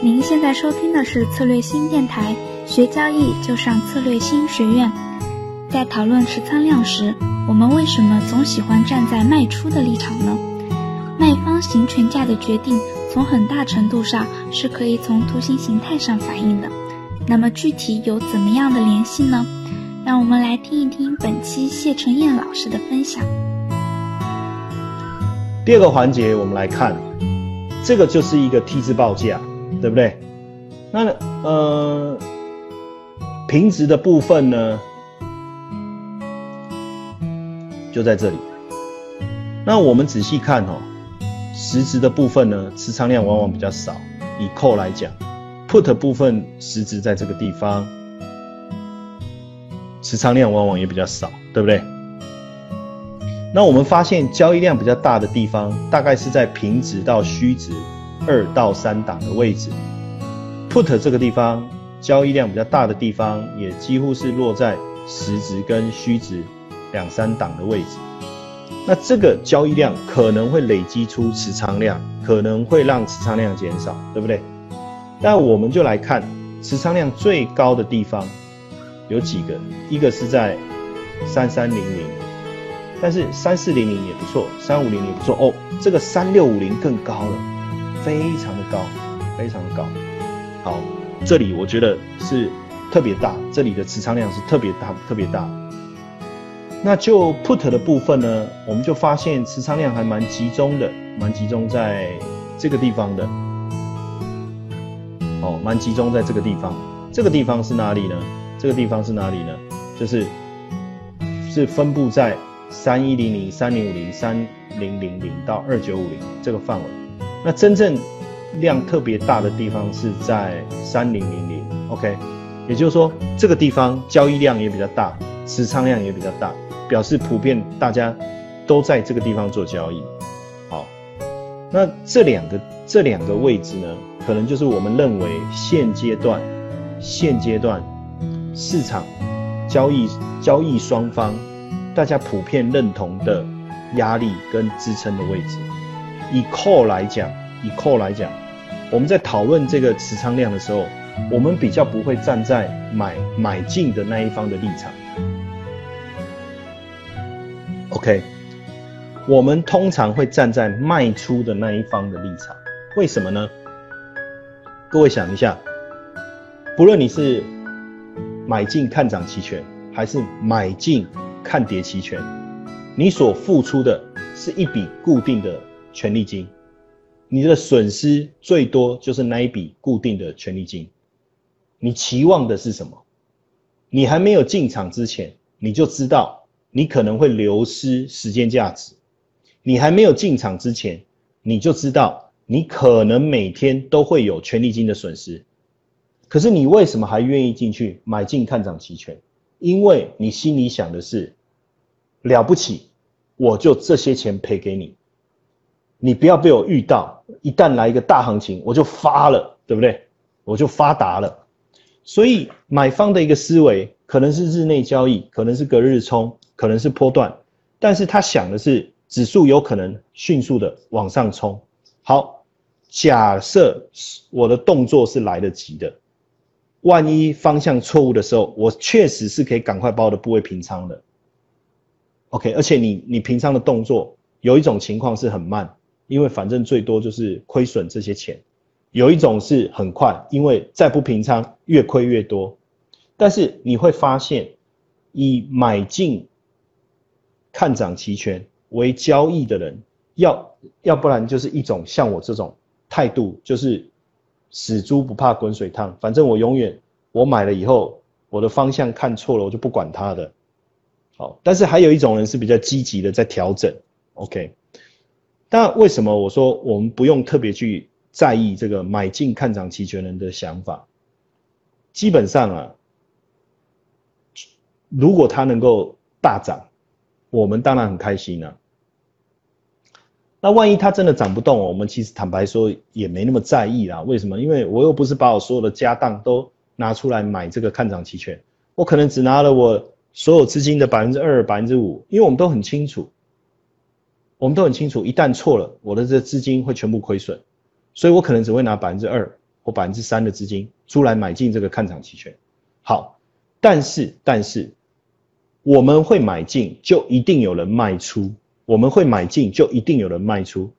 您现在收听的是策略新电台，学交易就上策略新学院。在讨论持仓量时，我们为什么总喜欢站在卖出的立场呢？卖方行权价的决定，从很大程度上是可以从图形形态上反映的。那么具体有怎么样的联系呢？让我们来听一听本期谢承彦老师的分享。第二个环节，我们来看，这个就是一个 T 字报价。对不对？那呃，平值的部分呢，就在这里。那我们仔细看哦，实值的部分呢，持仓量往往比较少。以 call 来讲，put 部分实值在这个地方，持仓量往往也比较少，对不对？那我们发现交易量比较大的地方，大概是在平值到虚值。二到三档的位置，put 这个地方交易量比较大的地方，也几乎是落在实值跟虚值两三档的位置。那这个交易量可能会累积出持仓量，可能会让持仓量减少，对不对？那我们就来看持仓量最高的地方有几个，一个是在三三零零，但是三四零零也不错，三五零零也不错哦，这个三六五零更高了。非常的高，非常的高。好，这里我觉得是特别大，这里的持仓量是特别大，特别大。那就 put 的部分呢，我们就发现持仓量还蛮集中的，蛮集中在这个地方的。哦，蛮集中在这个地方。这个地方是哪里呢？这个地方是哪里呢？就是是分布在三一零零、三零五零、三零零零到二九五零这个范围。那真正量特别大的地方是在三零零零，OK，也就是说这个地方交易量也比较大，持仓量也比较大，表示普遍大家都在这个地方做交易。好，那这两个这两个位置呢，可能就是我们认为现阶段现阶段市场交易交易双方大家普遍认同的压力跟支撑的位置。以 call 来讲，以 call 来讲，我们在讨论这个持仓量的时候，我们比较不会站在买买进的那一方的立场。OK，我们通常会站在卖出的那一方的立场。为什么呢？各位想一下，不论你是买进看涨期权，还是买进看跌期权，你所付出的是一笔固定的。权利金，你的损失最多就是那一笔固定的权利金。你期望的是什么？你还没有进场之前，你就知道你可能会流失时间价值。你还没有进场之前，你就知道你可能每天都会有权利金的损失。可是你为什么还愿意进去买进看涨期权？因为你心里想的是，了不起，我就这些钱赔给你。你不要被我遇到，一旦来一个大行情，我就发了，对不对？我就发达了。所以买方的一个思维可能是日内交易，可能是隔日冲，可能是波段，但是他想的是指数有可能迅速的往上冲。好，假设我的动作是来得及的，万一方向错误的时候，我确实是可以赶快把我的部位平仓的。OK，而且你你平仓的动作有一种情况是很慢。因为反正最多就是亏损这些钱，有一种是很快，因为再不平仓越亏越多。但是你会发现，以买进看涨期权为交易的人，要要不然就是一种像我这种态度，就是死猪不怕滚水烫，反正我永远我买了以后，我的方向看错了，我就不管它的。好，但是还有一种人是比较积极的在调整，OK。但为什么我说我们不用特别去在意这个买进看涨期权人的想法？基本上啊，如果它能够大涨，我们当然很开心啊。那万一它真的涨不动，我们其实坦白说也没那么在意啦。为什么？因为我又不是把我所有的家当都拿出来买这个看涨期权，我可能只拿了我所有资金的百分之二、百分之五，因为我们都很清楚。我们都很清楚，一旦错了，我的这资金会全部亏损，所以我可能只会拿百分之二，或百分之三的资金出来买进这个看涨期权。好，但是但是我们会买进，就一定有人卖出；我们会买进，就一定有人卖出。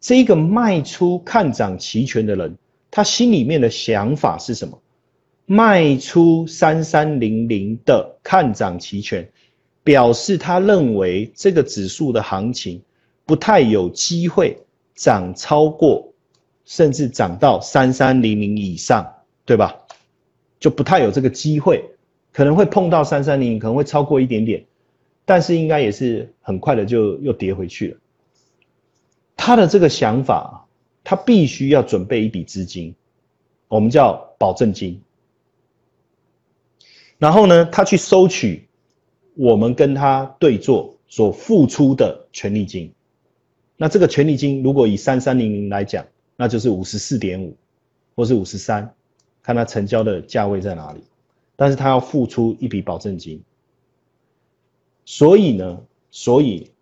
这个卖出看涨期权的人，他心里面的想法是什么？卖出三三零零的看涨期权，表示他认为这个指数的行情不太有机会涨超过，甚至涨到三三零零以上，对吧？就不太有这个机会，可能会碰到三三零零，可能会超过一点点，但是应该也是很快的就又跌回去了。他的这个想法，他必须要准备一笔资金，我们叫保证金。然后呢，他去收取我们跟他对坐所付出的权利金。那这个权利金如果以三三零零来讲，那就是五十四点五，或是五十三，看他成交的价位在哪里。但是他要付出一笔保证金，所以呢，所以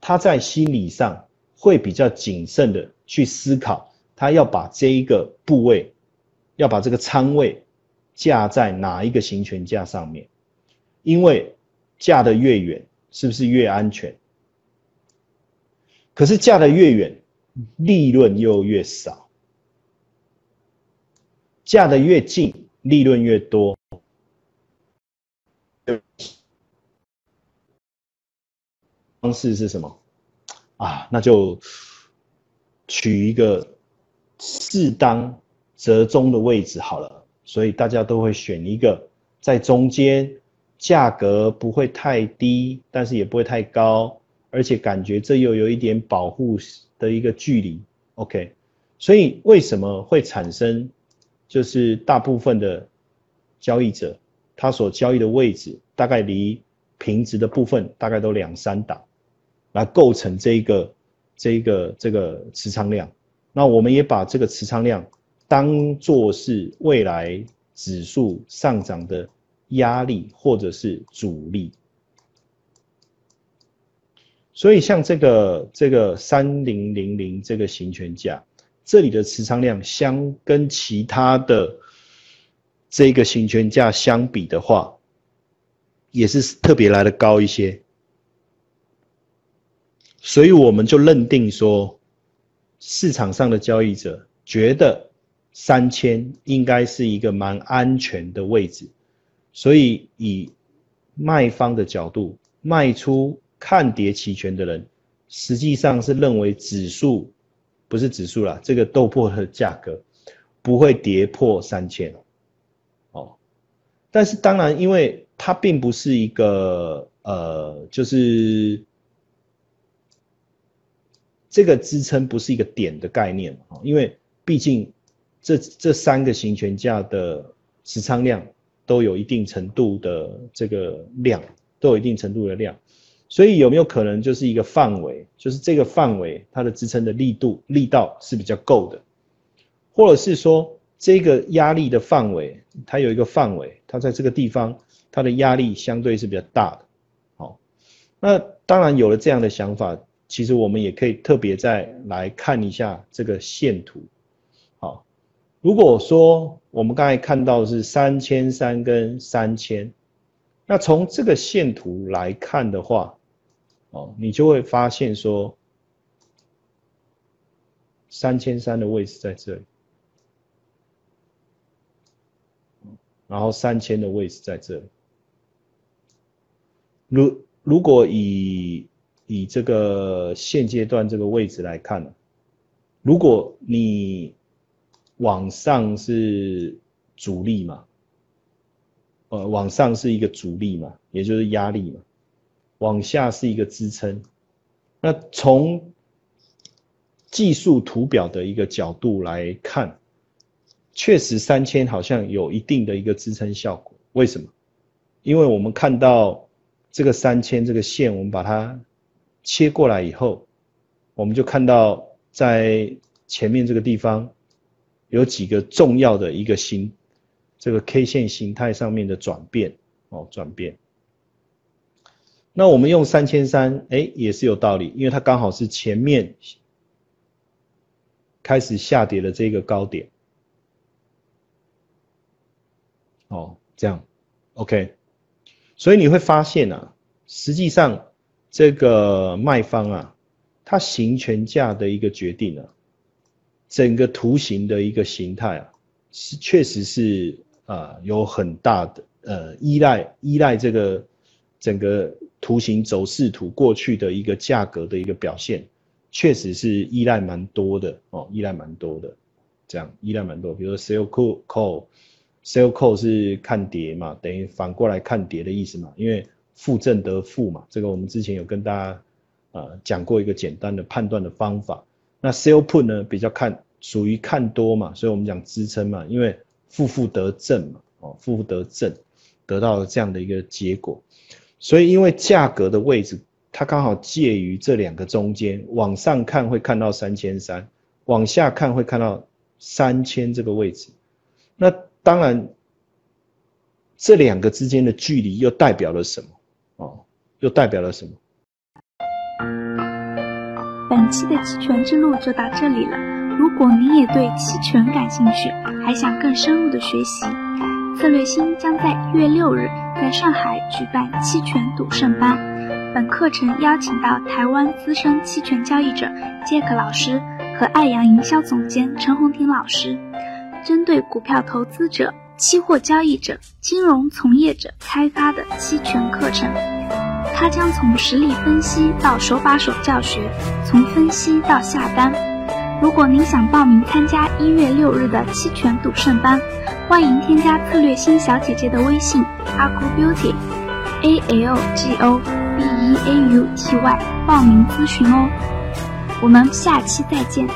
他在心理上会比较谨慎的去思考，他要把这一个部位，要把这个仓位。架在哪一个行权架上面？因为架得越远，是不是越安全？可是架得越远，利润又越少；架得越近，利润越多。方式是什么？啊，那就取一个适当折中的位置好了。所以大家都会选一个在中间，价格不会太低，但是也不会太高，而且感觉这又有一点保护的一个距离。OK，所以为什么会产生，就是大部分的交易者，他所交易的位置大概离平值的部分大概都两三档，来构成这一个这一个这个持仓量。那我们也把这个持仓量。当做是未来指数上涨的压力或者是阻力，所以像这个这个三零零零这个行权价，这里的持仓量相跟其他的这个行权价相比的话，也是特别来的高一些，所以我们就认定说，市场上的交易者觉得。三千应该是一个蛮安全的位置，所以以卖方的角度卖出看跌期权的人，实际上是认为指数不是指数啦，这个豆粕的价格不会跌破三千，哦，但是当然，因为它并不是一个呃，就是这个支撑不是一个点的概念啊，因为毕竟。这这三个行权价的持仓量都有一定程度的这个量，都有一定程度的量，所以有没有可能就是一个范围，就是这个范围它的支撑的力度力道是比较够的，或者是说这个压力的范围，它有一个范围，它在这个地方它的压力相对是比较大的，好，那当然有了这样的想法，其实我们也可以特别再来看一下这个线图。如果说我们刚才看到是三千三跟三千，那从这个线图来看的话，哦，你就会发现说，三千三的位置在这里，然后三千的位置在这里。如如果以以这个现阶段这个位置来看，如果你往上是阻力嘛，呃，往上是一个阻力嘛，也就是压力嘛，往下是一个支撑。那从技术图表的一个角度来看，确实三千好像有一定的一个支撑效果。为什么？因为我们看到这个三千这个线，我们把它切过来以后，我们就看到在前面这个地方。有几个重要的一个形，这个 K 线形态上面的转变哦，转变。那我们用三千三，哎，也是有道理，因为它刚好是前面开始下跌的这个高点，哦，这样，OK。所以你会发现啊，实际上这个卖方啊，它行权价的一个决定啊，整个图形的一个形态啊，是确实是啊有很大的呃依赖依赖这个整个图形走势图过去的一个价格的一个表现，确实是依赖蛮多的哦，依赖蛮多的，这样依赖蛮多，比如说 sell call。Sell call 是看跌嘛，等于反过来看跌的意思嘛，因为负正得负嘛，这个我们之前有跟大家呃讲过一个简单的判断的方法。那 Sell put 呢比较看属于看多嘛，所以我们讲支撑嘛，因为负负得正嘛，哦负负得正，得到了这样的一个结果。所以因为价格的位置它刚好介于这两个中间，往上看会看到三千三，往下看会看到三千这个位置，那。当然，这两个之间的距离又代表了什么？哦，又代表了什么？本期的期权之路就到这里了。如果您也对期权感兴趣，还想更深入的学习，策略星将在一月六日在上海举办期权赌圣班。本课程邀请到台湾资深期权交易者杰克老师和爱阳营销总监陈红婷老师。针对股票投资者、期货交易者、金融从业者开发的期权课程，它将从实例分析到手把手教学，从分析到下单。如果您想报名参加一月六日的期权赌圣班，欢迎添加策略星小姐姐的微信 algo beauty，a l g o b e a u t y 报名咨询哦。我们下期再见。